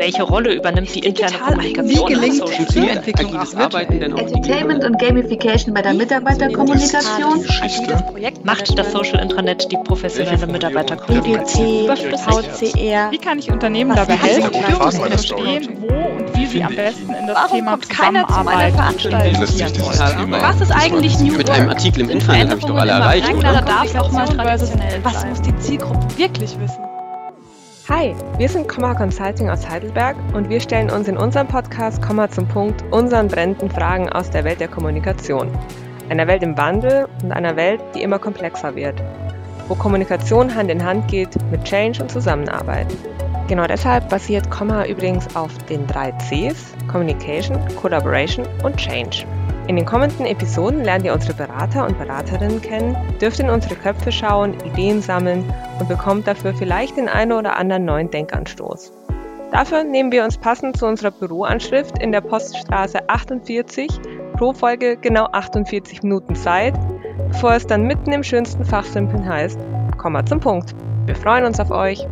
Welche Rolle übernimmt die interne Kommunikation? Wie gelingt Teamentwicklung auch Arbeiten Entertainment und Gamification bei der Mitarbeiterkommunikation. Macht das Social Intranet die professionelle Mitarbeiterkommunikation? VCR. Wie kann ich Unternehmen dabei helfen, verstehen, wo und wie sie am besten in das Warum Thema kommt keiner zu meiner Zusammenarbeit? Das das Thema. Was ist eigentlich New Mit einem Artikel im Internet habe ich doch alle erreicht, oder? Was muss die Zielgruppe wirklich wissen? Hi, wir sind Komma Consulting aus Heidelberg und wir stellen uns in unserem Podcast Komma zum Punkt unseren brennenden Fragen aus der Welt der Kommunikation. Einer Welt im Wandel und einer Welt, die immer komplexer wird. Wo Kommunikation Hand in Hand geht mit Change und Zusammenarbeit. Genau deshalb basiert Komma übrigens auf den drei Cs Communication, Collaboration und Change. In den kommenden Episoden lernt ihr unsere Berater und Beraterinnen kennen, dürft in unsere Köpfe schauen, Ideen sammeln und bekommt dafür vielleicht den einen oder anderen neuen Denkanstoß. Dafür nehmen wir uns passend zu unserer Büroanschrift in der Poststraße 48 pro Folge genau 48 Minuten Zeit, bevor es dann mitten im schönsten Fachsimpeln heißt, Komma zum Punkt. Wir freuen uns auf euch.